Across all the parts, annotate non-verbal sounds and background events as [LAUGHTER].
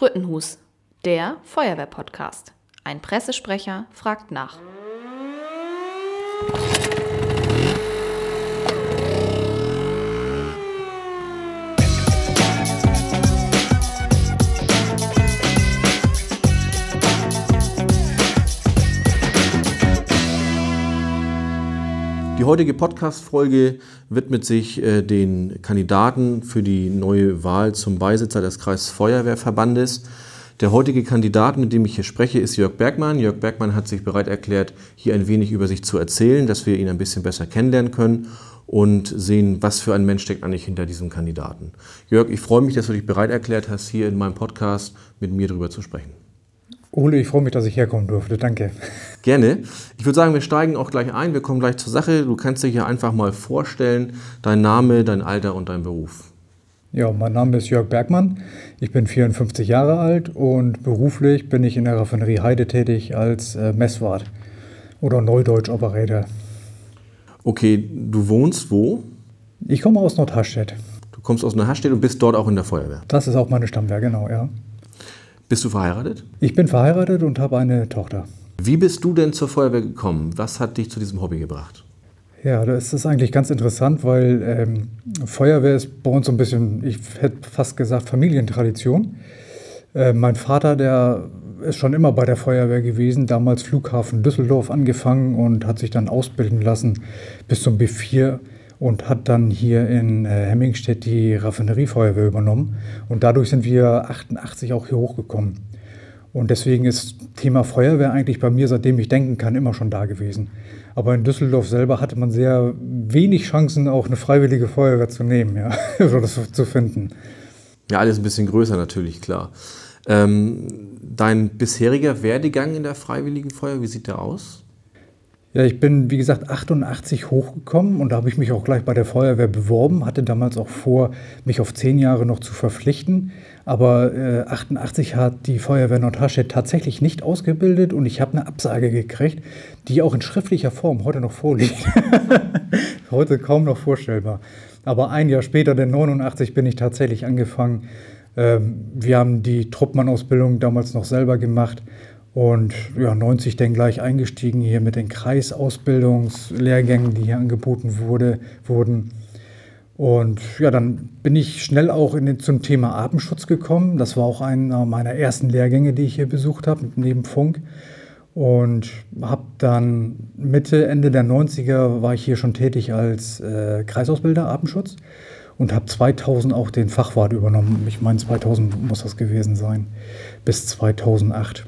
Sprüttenhus, der Feuerwehr-Podcast. Ein Pressesprecher fragt nach. Heutige Podcast-Folge widmet sich äh, den Kandidaten für die neue Wahl zum Beisitzer des Kreisfeuerwehrverbandes. Der heutige Kandidat, mit dem ich hier spreche, ist Jörg Bergmann. Jörg Bergmann hat sich bereit erklärt, hier ein wenig über sich zu erzählen, dass wir ihn ein bisschen besser kennenlernen können und sehen, was für ein Mensch steckt eigentlich hinter diesem Kandidaten. Jörg, ich freue mich, dass du dich bereit erklärt hast, hier in meinem Podcast mit mir darüber zu sprechen. Ole, ich freue mich, dass ich herkommen durfte. Danke. Gerne. Ich würde sagen, wir steigen auch gleich ein. Wir kommen gleich zur Sache. Du kannst dich ja einfach mal vorstellen, dein Name, dein Alter und dein Beruf. Ja, mein Name ist Jörg Bergmann. Ich bin 54 Jahre alt und beruflich bin ich in der Raffinerie Heide tätig als äh, Messwart oder Neudeutsch Operator. Okay, du wohnst wo? Ich komme aus Nordhastedt. Du kommst aus Nordhastedt und bist dort auch in der Feuerwehr. Das ist auch meine Stammwehr, genau, ja. Bist du verheiratet? Ich bin verheiratet und habe eine Tochter. Wie bist du denn zur Feuerwehr gekommen? Was hat dich zu diesem Hobby gebracht? Ja, das ist eigentlich ganz interessant, weil ähm, Feuerwehr ist bei uns so ein bisschen, ich hätte fast gesagt, Familientradition. Äh, mein Vater, der ist schon immer bei der Feuerwehr gewesen, damals Flughafen Düsseldorf angefangen und hat sich dann ausbilden lassen bis zum B4 und hat dann hier in äh, Hemmingstedt die Raffineriefeuerwehr übernommen. Und dadurch sind wir 88 auch hier hochgekommen. Und deswegen ist Thema Feuerwehr eigentlich bei mir, seitdem ich denken kann, immer schon da gewesen. Aber in Düsseldorf selber hatte man sehr wenig Chancen, auch eine freiwillige Feuerwehr zu nehmen, ja, [LAUGHS] oder das zu finden. Ja, alles ein bisschen größer natürlich, klar. Ähm, dein bisheriger Werdegang in der Freiwilligen Feuerwehr, wie sieht der aus? Ja, ich bin, wie gesagt, 88 hochgekommen und da habe ich mich auch gleich bei der Feuerwehr beworben, hatte damals auch vor, mich auf zehn Jahre noch zu verpflichten. Aber äh, 88 hat die Feuerwehr Nordhastedt tatsächlich nicht ausgebildet und ich habe eine Absage gekriegt, die auch in schriftlicher Form heute noch vorliegt. [LAUGHS] heute kaum noch vorstellbar. Aber ein Jahr später, den 89, bin ich tatsächlich angefangen. Ähm, wir haben die Truppmann-Ausbildung damals noch selber gemacht und ja, 90 dann gleich eingestiegen hier mit den Kreisausbildungslehrgängen, die hier angeboten wurde, wurden. Und ja, dann bin ich schnell auch in den, zum Thema Artenschutz gekommen. Das war auch einer meiner ersten Lehrgänge, die ich hier besucht habe, neben Funk. Und habe dann Mitte, Ende der 90er war ich hier schon tätig als äh, Kreisausbilder Artenschutz und habe 2000 auch den Fachwart übernommen. Ich meine, 2000 muss das gewesen sein, bis 2008.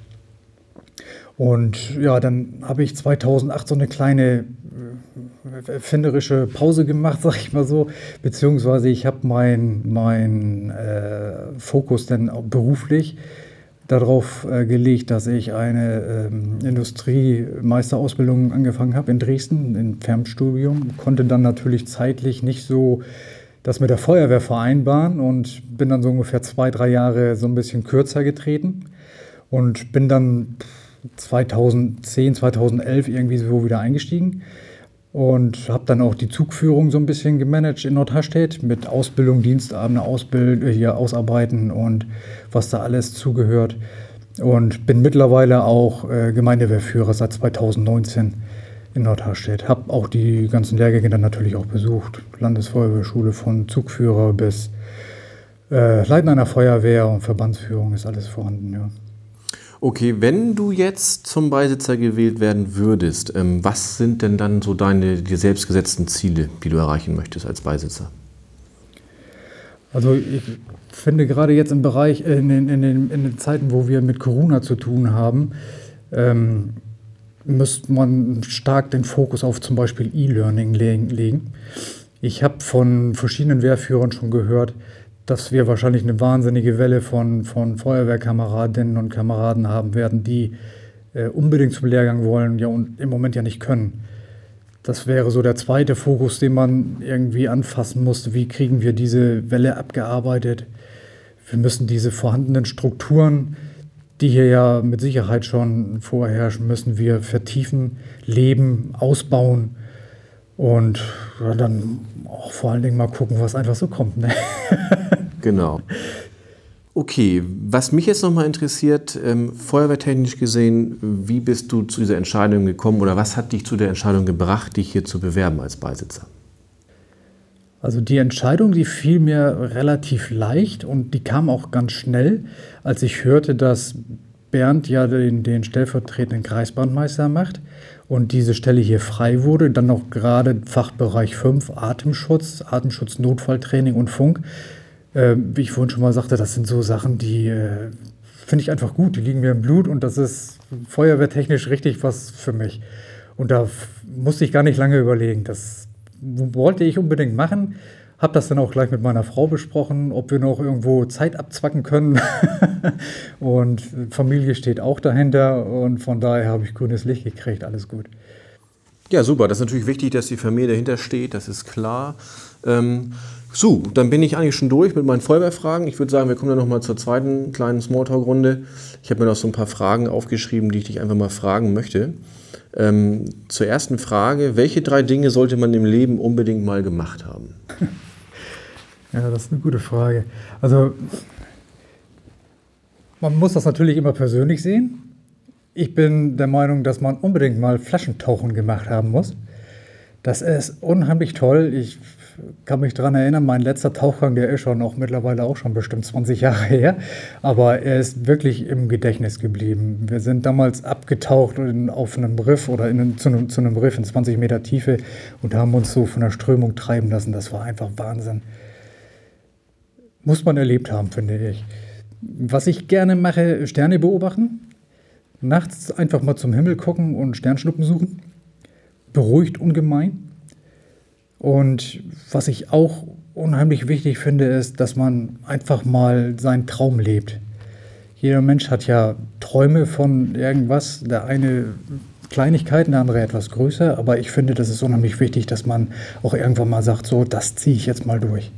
Und ja, dann habe ich 2008 so eine kleine äh, erfinderische Pause gemacht, [LAUGHS] sag ich mal so, beziehungsweise ich habe meinen mein, äh, Fokus dann beruflich darauf äh, gelegt, dass ich eine ähm, Industriemeisterausbildung angefangen habe in Dresden, im Fernstudium, konnte dann natürlich zeitlich nicht so das mit der Feuerwehr vereinbaren und bin dann so ungefähr zwei, drei Jahre so ein bisschen kürzer getreten und bin dann 2010, 2011 irgendwie so wieder eingestiegen und habe dann auch die Zugführung so ein bisschen gemanagt in Nordhastedt mit Ausbildung, Dienstabende, Ausbild, hier ausarbeiten und was da alles zugehört. Und bin mittlerweile auch äh, Gemeindewehrführer seit 2019 in Nordhastedt. Habe auch die ganzen Lehrgänge dann natürlich auch besucht. Landesfeuerwehrschule von Zugführer bis äh, Leiten einer Feuerwehr und Verbandsführung ist alles vorhanden, ja. Okay, wenn du jetzt zum Beisitzer gewählt werden würdest, ähm, was sind denn dann so deine dir selbst gesetzten Ziele, die du erreichen möchtest als Beisitzer? Also ich finde gerade jetzt im Bereich, in den, in den, in den Zeiten, wo wir mit Corona zu tun haben, ähm, müsste man stark den Fokus auf zum Beispiel E-Learning legen. Ich habe von verschiedenen Wehrführern schon gehört, dass wir wahrscheinlich eine wahnsinnige Welle von, von Feuerwehrkameradinnen und Kameraden haben werden, die äh, unbedingt zum Lehrgang wollen ja, und im Moment ja nicht können. Das wäre so der zweite Fokus, den man irgendwie anfassen musste. Wie kriegen wir diese Welle abgearbeitet? Wir müssen diese vorhandenen Strukturen, die hier ja mit Sicherheit schon vorherrschen, müssen wir vertiefen, leben, ausbauen und ja, dann auch vor allen Dingen mal gucken, was einfach so kommt. Ne? [LAUGHS] genau. Okay, was mich jetzt nochmal interessiert, ähm, feuerwehrtechnisch gesehen, wie bist du zu dieser Entscheidung gekommen oder was hat dich zu der Entscheidung gebracht, dich hier zu bewerben als Beisitzer? Also die Entscheidung, die fiel mir relativ leicht und die kam auch ganz schnell, als ich hörte, dass Bernd ja den, den stellvertretenden Kreisbandmeister macht und diese Stelle hier frei wurde, dann noch gerade Fachbereich 5 Atemschutz, Atemschutz Notfalltraining und Funk. Äh, wie ich vorhin schon mal sagte, das sind so Sachen, die äh, finde ich einfach gut, die liegen mir im Blut und das ist feuerwehrtechnisch richtig was für mich. Und da musste ich gar nicht lange überlegen. Das wollte ich unbedingt machen. Habe das dann auch gleich mit meiner Frau besprochen, ob wir noch irgendwo Zeit abzwacken können. [LAUGHS] und Familie steht auch dahinter und von daher habe ich grünes Licht gekriegt. Alles gut. Ja, super. Das ist natürlich wichtig, dass die Familie dahinter steht, das ist klar. Ähm, so, dann bin ich eigentlich schon durch mit meinen Feuerwehrfragen. Ich würde sagen, wir kommen dann nochmal zur zweiten kleinen Smalltalk-Runde. Ich habe mir noch so ein paar Fragen aufgeschrieben, die ich dich einfach mal fragen möchte. Ähm, zur ersten Frage, welche drei Dinge sollte man im Leben unbedingt mal gemacht haben? [LAUGHS] Ja, das ist eine gute Frage. Also man muss das natürlich immer persönlich sehen. Ich bin der Meinung, dass man unbedingt mal Flaschentauchen gemacht haben muss. Das ist unheimlich toll. Ich kann mich daran erinnern, mein letzter Tauchgang, der ist schon auch mittlerweile auch schon bestimmt 20 Jahre her, aber er ist wirklich im Gedächtnis geblieben. Wir sind damals abgetaucht in, auf einem Riff oder in, zu, einem, zu einem Riff in 20 Meter Tiefe und haben uns so von der Strömung treiben lassen. Das war einfach Wahnsinn. Muss man erlebt haben, finde ich. Was ich gerne mache, Sterne beobachten. Nachts einfach mal zum Himmel gucken und Sternschnuppen suchen. Beruhigt ungemein. Und was ich auch unheimlich wichtig finde, ist, dass man einfach mal seinen Traum lebt. Jeder Mensch hat ja Träume von irgendwas. Der eine Kleinigkeiten, der andere etwas größer. Aber ich finde, das ist unheimlich wichtig, dass man auch irgendwann mal sagt, so, das ziehe ich jetzt mal durch.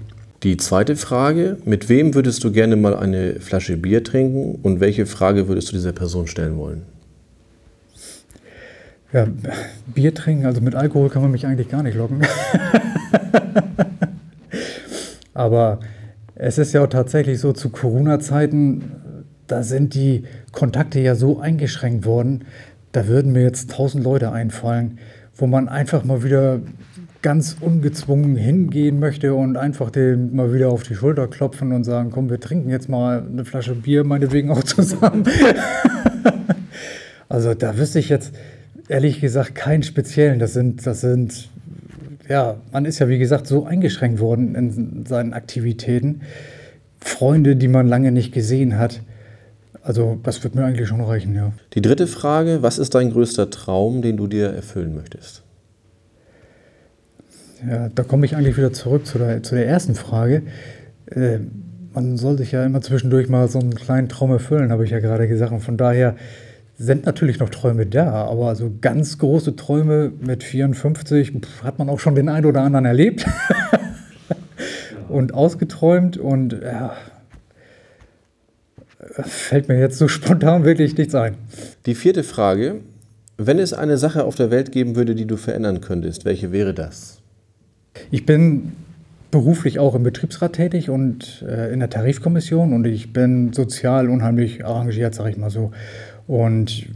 Die zweite Frage, mit wem würdest du gerne mal eine Flasche Bier trinken und welche Frage würdest du dieser Person stellen wollen? Ja, Bier trinken, also mit Alkohol kann man mich eigentlich gar nicht locken. [LAUGHS] Aber es ist ja auch tatsächlich so, zu Corona-Zeiten, da sind die Kontakte ja so eingeschränkt worden, da würden mir jetzt tausend Leute einfallen, wo man einfach mal wieder ganz ungezwungen hingehen möchte und einfach den mal wieder auf die Schulter klopfen und sagen, komm, wir trinken jetzt mal eine Flasche Bier, meinetwegen auch zusammen. [LAUGHS] also da wüsste ich jetzt, ehrlich gesagt keinen speziellen. Das sind, das sind, ja, man ist ja wie gesagt so eingeschränkt worden in seinen Aktivitäten. Freunde, die man lange nicht gesehen hat. Also das wird mir eigentlich schon reichen, ja. Die dritte Frage, was ist dein größter Traum, den du dir erfüllen möchtest? Ja, da komme ich eigentlich wieder zurück zu der, zu der ersten Frage. Äh, man soll sich ja immer zwischendurch mal so einen kleinen Traum erfüllen, habe ich ja gerade gesagt. Und von daher sind natürlich noch Träume da, aber so ganz große Träume mit 54 pff, hat man auch schon den einen oder anderen erlebt [LAUGHS] und ausgeträumt und ja, fällt mir jetzt so spontan wirklich nichts ein. Die vierte Frage, wenn es eine Sache auf der Welt geben würde, die du verändern könntest, welche wäre das? Ich bin beruflich auch im Betriebsrat tätig und äh, in der Tarifkommission und ich bin sozial unheimlich arrangiert, sage ich mal so. Und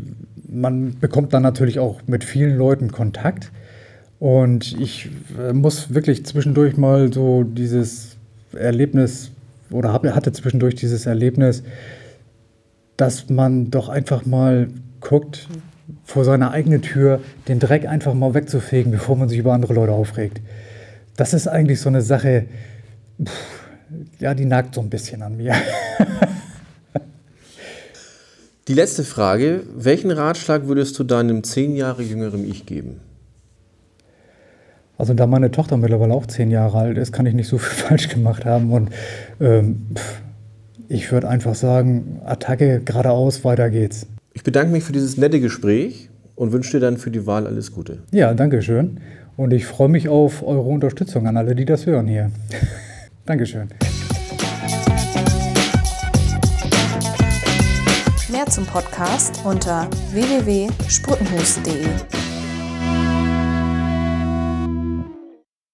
man bekommt dann natürlich auch mit vielen Leuten Kontakt. Und ich äh, muss wirklich zwischendurch mal so dieses Erlebnis oder hatte zwischendurch dieses Erlebnis, dass man doch einfach mal guckt, vor seiner eigenen Tür den Dreck einfach mal wegzufegen, bevor man sich über andere Leute aufregt. Das ist eigentlich so eine Sache, pff, ja, die nagt so ein bisschen an mir. [LAUGHS] Die letzte Frage. Welchen Ratschlag würdest du deinem zehn Jahre jüngeren Ich geben? Also da meine Tochter mittlerweile auch zehn Jahre alt ist, kann ich nicht so viel [LAUGHS] falsch gemacht haben. Und ähm, ich würde einfach sagen, Attacke geradeaus, weiter geht's. Ich bedanke mich für dieses nette Gespräch und wünsche dir dann für die Wahl alles Gute. Ja, danke schön. Und ich freue mich auf eure Unterstützung an alle, die das hören hier. [LAUGHS] Dankeschön. Mehr zum Podcast unter www.spurtenhus.de.